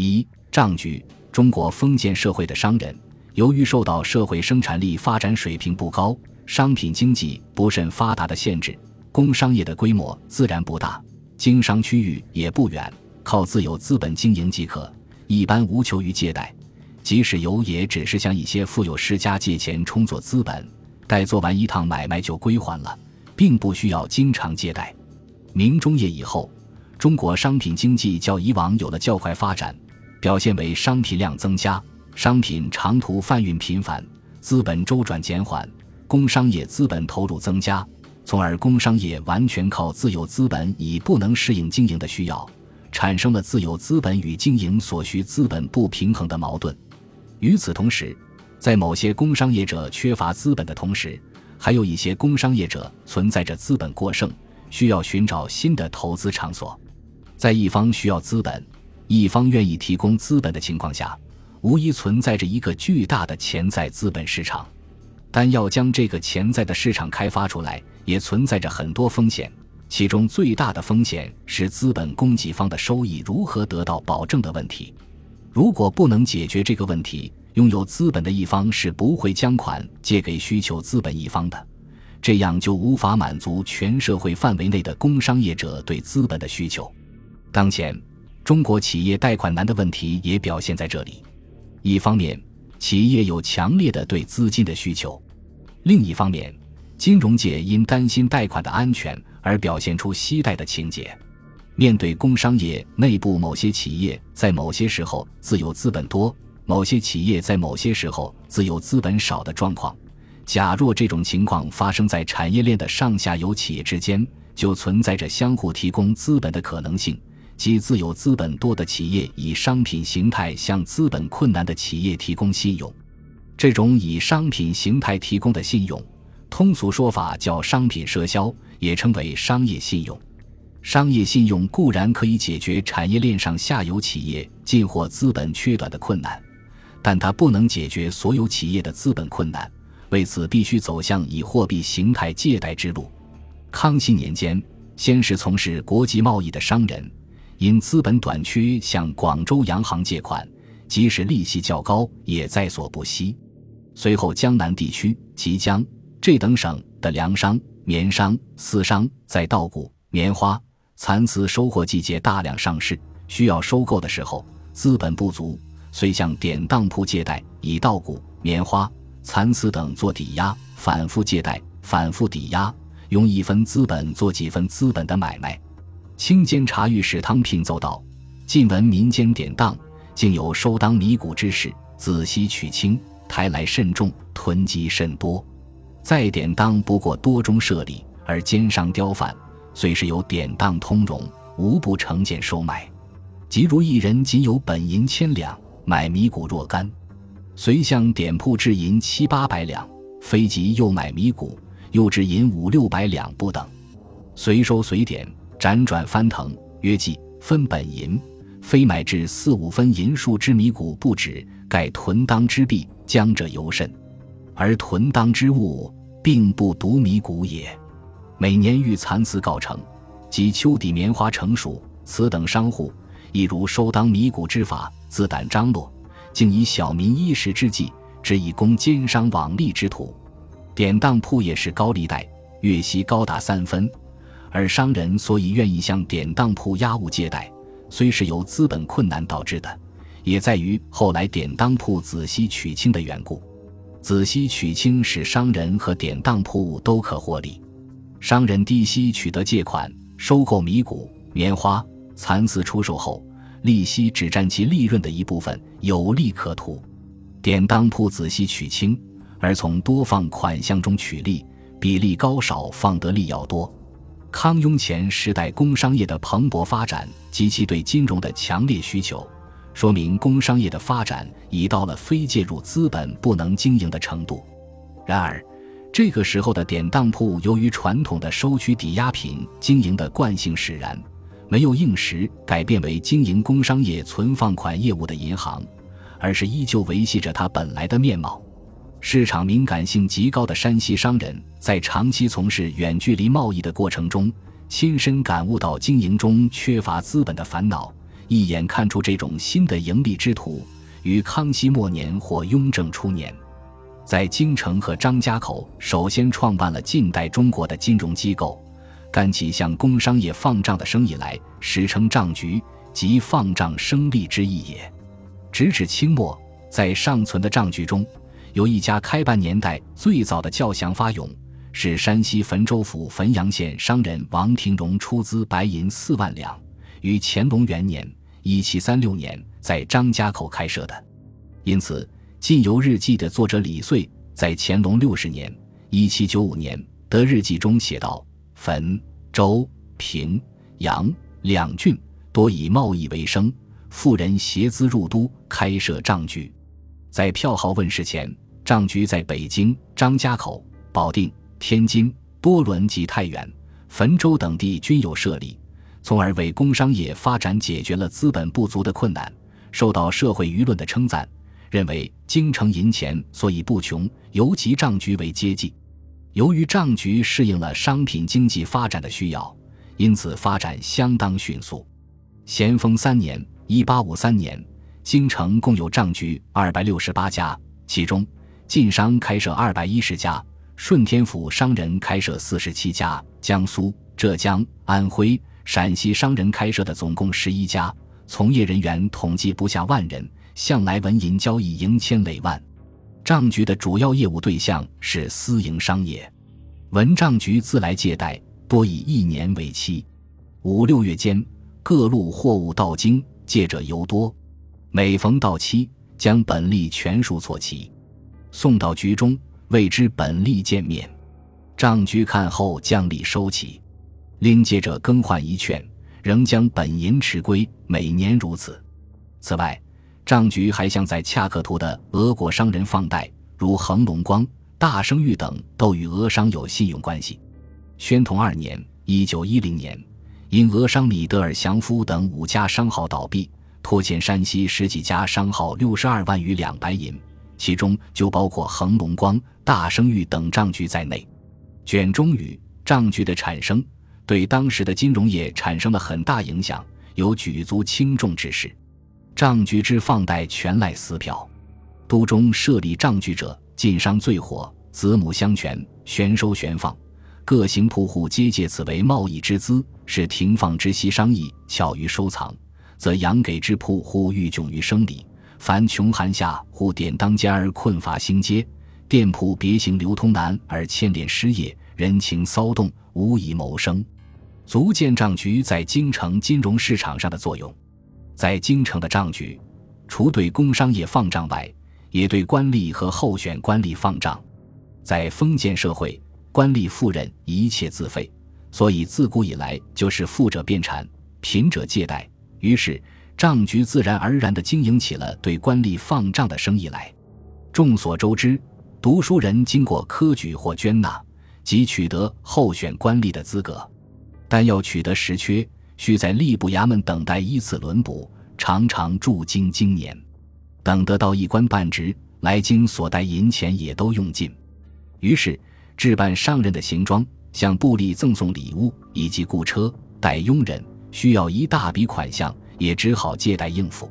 一账局，中国封建社会的商人，由于受到社会生产力发展水平不高、商品经济不甚发达的限制，工商业的规模自然不大，经商区域也不远，靠自有资本经营即可，一般无求于借贷。即使有，也只是向一些富有世家借钱充作资本，待做完一趟买卖就归还了，并不需要经常借贷。明中叶以后，中国商品经济较以往有了较快发展，表现为商品量增加，商品长途贩运频繁，资本周转减缓，工商业资本投入增加，从而工商业完全靠自有资本已不能适应经营的需要，产生了自有资本与经营所需资本不平衡的矛盾。与此同时，在某些工商业者缺乏资本的同时，还有一些工商业者存在着资本过剩。需要寻找新的投资场所，在一方需要资本，一方愿意提供资本的情况下，无疑存在着一个巨大的潜在资本市场。但要将这个潜在的市场开发出来，也存在着很多风险。其中最大的风险是资本供给方的收益如何得到保证的问题。如果不能解决这个问题，拥有资本的一方是不会将款借给需求资本一方的。这样就无法满足全社会范围内的工商业者对资本的需求。当前，中国企业贷款难的问题也表现在这里。一方面，企业有强烈的对资金的需求；另一方面，金融界因担心贷款的安全而表现出惜贷的情节。面对工商业内部某些企业在某些时候自有资本多，某些企业在某些时候自有资本少的状况。假若这种情况发生在产业链的上下游企业之间，就存在着相互提供资本的可能性，即自有资本多的企业以商品形态向资本困难的企业提供信用。这种以商品形态提供的信用，通俗说法叫商品赊销，也称为商业信用。商业信用固然可以解决产业链上下游企业进货资本缺短的困难，但它不能解决所有企业的资本困难。为此，必须走向以货币形态借贷之路。康熙年间，先是从事国际贸易的商人，因资本短缺向广州洋行借款，即使利息较高，也在所不惜。随后，江南地区、吉江、这等省的粮商、棉商、丝商在稻谷、棉花、蚕丝收获季节大量上市，需要收购的时候，资本不足，遂向典当铺借贷，以稻谷、棉花。蚕丝等做抵押，反复借贷，反复抵押，用一分资本做几分资本的买卖。清监察御史汤聘奏道：“近闻民间典当，竟有收当米谷之事，仔细取清，抬来甚重，囤积甚多。再典当不过多中设立，而奸商刁贩，虽是有典当通融，无不成见收买。即如一人仅有本银千两，买米谷若干。”随向典铺置银七八百两，非即又买米谷，又置银五六百两不等。随收随典，辗转翻腾，约计分本银，非买至四五分银数之米谷不止，盖囤当之弊，将者尤甚。而囤当之物，并不独米谷也。每年遇蚕丝告成，及秋底棉花成熟，此等商户亦如收当米谷之法，自胆张罗。竟以小民衣食之计，只以供奸商网利之徒。典当铺也是高利贷，月息高达三分。而商人所以愿意向典当铺押物借贷，虽是由资本困难导致的，也在于后来典当铺仔细取清的缘故。仔细取清使商人和典当铺都可获利。商人低息取得借款，收购米谷、棉花、蚕丝出售后。利息只占其利润的一部分，有利可图。典当铺仔细取清，而从多放款项中取利，比例高少放得利要多。康雍乾时代工商业的蓬勃发展及其对金融的强烈需求，说明工商业的发展已到了非介入资本不能经营的程度。然而，这个时候的典当铺由于传统的收取抵押品经营的惯性使然。没有应时改变为经营工商业存放款业务的银行，而是依旧维系着它本来的面貌。市场敏感性极高的山西商人，在长期从事远距离贸易的过程中，亲身感悟到经营中缺乏资本的烦恼，一眼看出这种新的盈利之途，于康熙末年或雍正初年，在京城和张家口首先创办了近代中国的金融机构，干起向工商业放账的生意来，史称账局，即放账生利之意也。直至清末，在尚存的账局中，有一家开办年代最早的叫祥发永，是山西汾州府汾阳县商人王廷荣出资白银四万两，于乾隆元年（一七三六年）在张家口开设的。因此，《晋游日记》的作者李遂在乾隆六十年（一七九五年）的日记中写道：“汾州、平阳两郡多以贸易为生。”富人携资入都，开设账局。在票号问世前，账局在北京、张家口、保定、天津、多伦及太原、汾州等地均有设立，从而为工商业发展解决了资本不足的困难，受到社会舆论的称赞，认为京城银钱所以不穷，尤其账局为接济。由于账局适应了商品经济发展的需要，因此发展相当迅速。咸丰三年。一八五三年，京城共有账局二百六十八家，其中晋商开设二百一十家，顺天府商人开设四十七家，江苏、浙江、安徽、陕西商人开设的总共十一家，从业人员统计不下万人，向来文银交易盈千累万。账局的主要业务对象是私营商业，文账局自来借贷多以一年为期，五六月间各路货物到京。借者尤多，每逢到期，将本利全数错齐，送到局中，谓之本利见面。账局看后，将利收起，另借者更换一券，仍将本银持归，每年如此。此外，账局还向在恰克图的俄国商人放贷，如恒隆光、大生玉等，都与俄商有信用关系。宣统二年（一九一零年）。因俄商米德尔祥夫等五家商号倒闭，拖欠山西十几家商号六十二万余两白银，其中就包括恒隆光、大生玉等账局在内。卷中语账局的产生，对当时的金融业产生了很大影响，有举足轻重之势。账局之放贷全赖私票，都中设立账局者，晋商最火，子母相权，悬收悬放。各行铺户皆借此为贸易之资，是停放之息商议，巧于收藏，则养给之铺户欲窘于生理。凡穷寒下户典当家而困乏兴街，店铺别行流通难而牵连失业，人情骚动，无以谋生，足见账局在京城金融市场上的作用。在京城的账局，除对工商业放账外，也对官吏和候选官吏放账。在封建社会。官吏富人一切自费，所以自古以来就是富者变产，贫者借贷。于是账局自然而然地经营起了对官吏放账的生意来。众所周知，读书人经过科举或捐纳，即取得候选官吏的资格，但要取得实缺，需在吏部衙门等待依次轮补，常常驻京经年。等得到一官半职，来京所带银钱也都用尽，于是。置办商人的行装，向部吏赠送礼物，以及雇车、带佣人，需要一大笔款项，也只好借贷应付。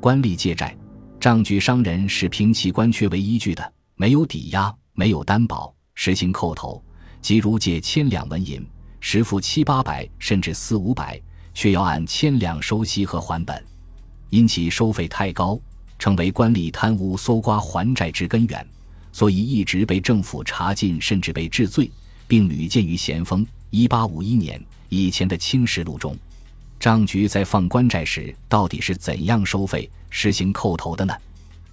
官吏借债，账据商人是凭其官缺为依据的，没有抵押，没有担保，实行扣头。即如借千两纹银，实付七八百，甚至四五百，却要按千两收息和还本，因其收费太高，成为官吏贪污搜刮还债之根源。所以一直被政府查禁，甚至被治罪，并屡见于咸丰一八五一年以前的《清实录》中。账局在放官债时，到底是怎样收费、实行扣头的呢？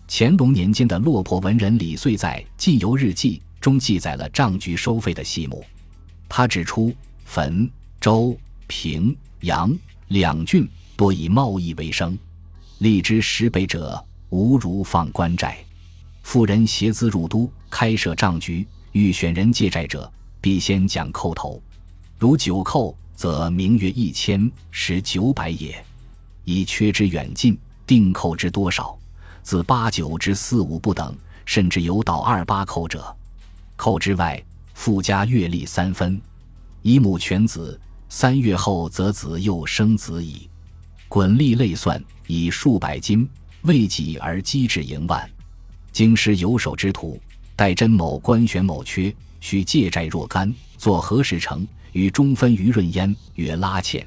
乾隆年间的落魄文人李遂在《晋游日记》中记载了账局收费的细目。他指出，汾州、平阳两郡多以贸易为生，利之十倍者，无如放官债。富人携资入都，开设账局，欲选人借债者，必先讲扣头。如九扣，则名曰一千，实九百也。以缺之远近，定扣之多少，自八九至四五不等，甚至有到二八扣者。扣之外，附加月历三分。以母全子，三月后则子又生子矣。滚利类算以数百斤，未己而积至盈万。京师有手之徒，待真某官选某缺，须借债若干，作何时成？与中分余润焉，曰拉欠。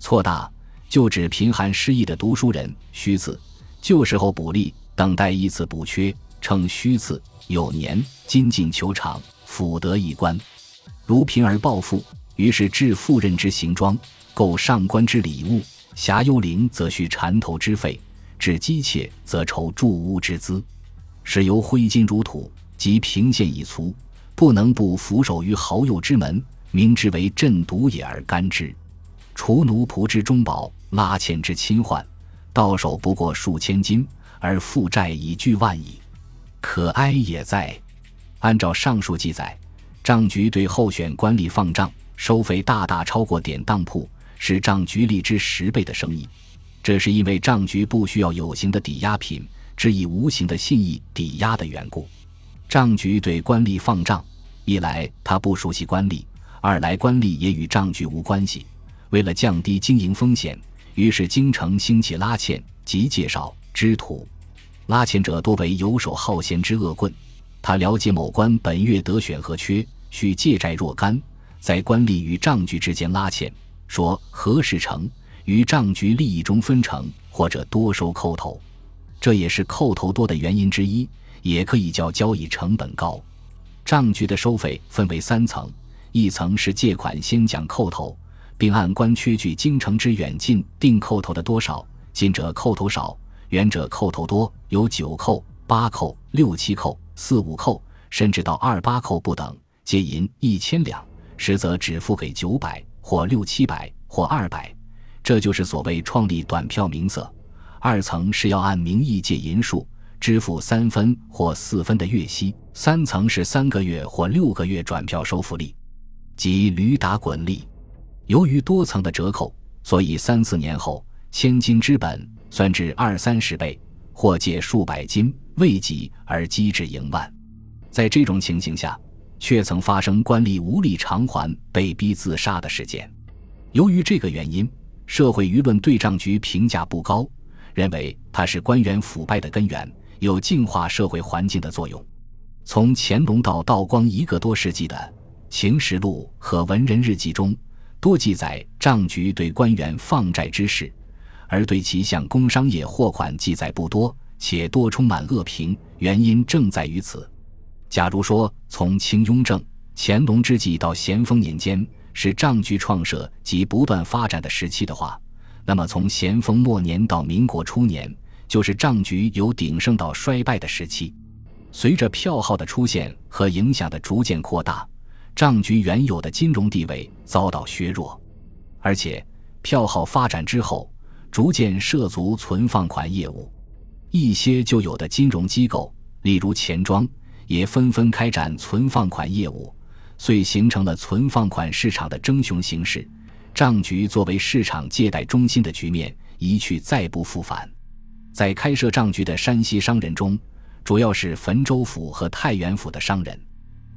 错大，就指贫寒失意的读书人。虚字，旧时候补利，等待一次补缺，称虚字。有年精进球场，辅得一官。如贫而暴富，于是置赴任之行装，购上官之礼物。侠幽灵则需缠头之费，置姬妾则筹筑屋之资。是由挥金如土，及贫贱已粗，不能不俯首于好友之门，明之为朕毒也而甘之。除奴仆之中宝，拉欠之亲患，到手不过数千金，而负债已巨万矣。可哀也在。按照上述记载，账局对候选官吏放账收费大大超过典当铺，是账局利之十倍的生意。这是因为账局不需要有形的抵押品。只以无形的信义抵押的缘故，账局对官吏放账，一来他不熟悉官吏，二来官吏也与账局无关系。为了降低经营风险，于是京城兴起拉纤及介绍知土。拉纤者多为游手好闲之恶棍，他了解某官本月得选和缺，需借债若干，在官吏与账局之间拉纤，说何时成，于账局利益中分成，或者多收扣头。这也是扣头多的原因之一，也可以叫交易成本高。账局的收费分为三层：一层是借款先讲扣头，并按官缺距京城之远近定扣头的多少，近者扣头少，远者扣头多，有九扣、八扣、六七扣、四五扣，甚至到二八扣不等。借银一千两，实则只付给九百或六七百或二百，这就是所谓创立短票名色。二层是要按名义借银数支付三分或四分的月息，三层是三个月或六个月转票收付利，即驴打滚利。由于多层的折扣，所以三四年后千金之本算至二三十倍，或借数百金未给而积至盈万。在这种情形下，却曾发生官吏无力偿还被逼自杀的事件。由于这个原因，社会舆论对账局评价不高。认为它是官员腐败的根源，有净化社会环境的作用。从乾隆到道光一个多世纪的《情实录》和文人日记中，多记载账局对官员放债之事，而对其向工商业货款记载不多，且多充满恶评。原因正在于此。假如说从清雍正、乾隆之际到咸丰年间是账局创设及不断发展的时期的话，那么，从咸丰末年到民国初年，就是账局由鼎盛到衰败的时期。随着票号的出现和影响的逐渐扩大，账局原有的金融地位遭到削弱。而且，票号发展之后，逐渐涉足存放款业务，一些旧有的金融机构，例如钱庄，也纷纷开展存放款业务，遂形成了存放款市场的争雄形势。账局作为市场借贷中心的局面一去再不复返。在开设账局的山西商人中，主要是汾州府和太原府的商人。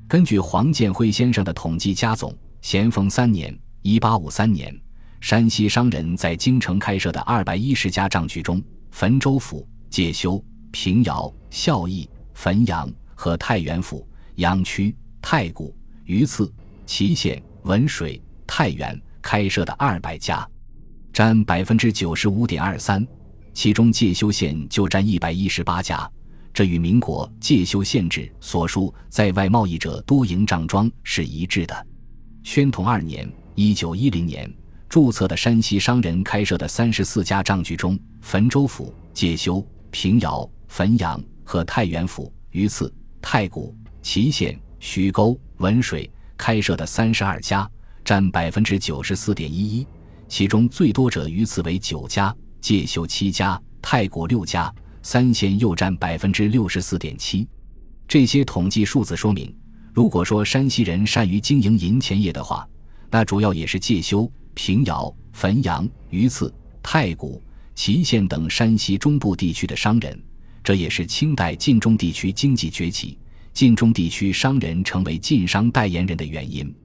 根据黄建辉先生的统计加总，咸丰三年（一八五三年），山西商人在京城开设的二百一十家账局中，汾州府、介休、平遥、孝义、汾阳和太原府、阳曲、太谷、榆次、祁县、文水、太原。开设的二百家，占百分之九十五点二三，其中介休县就占一百一十八家，这与民国介休县制所述在外贸易者多营账庄是一致的。宣统二年（一九一零年）注册的山西商人开设的三十四家账局中，汾州府、介休、平遥、汾阳和太原府、榆次、太谷、祁县、徐沟、文水开设的三十二家。占百分之九十四点一一，其中最多者榆次为九家，介休七家，太谷六家，三县又占百分之六十四点七。这些统计数字说明，如果说山西人善于经营银钱业的话，那主要也是介休、平遥、汾阳、榆次、太谷、祁县等山西中部地区的商人。这也是清代晋中地区经济崛起，晋中地区商人成为晋商代言人的原因。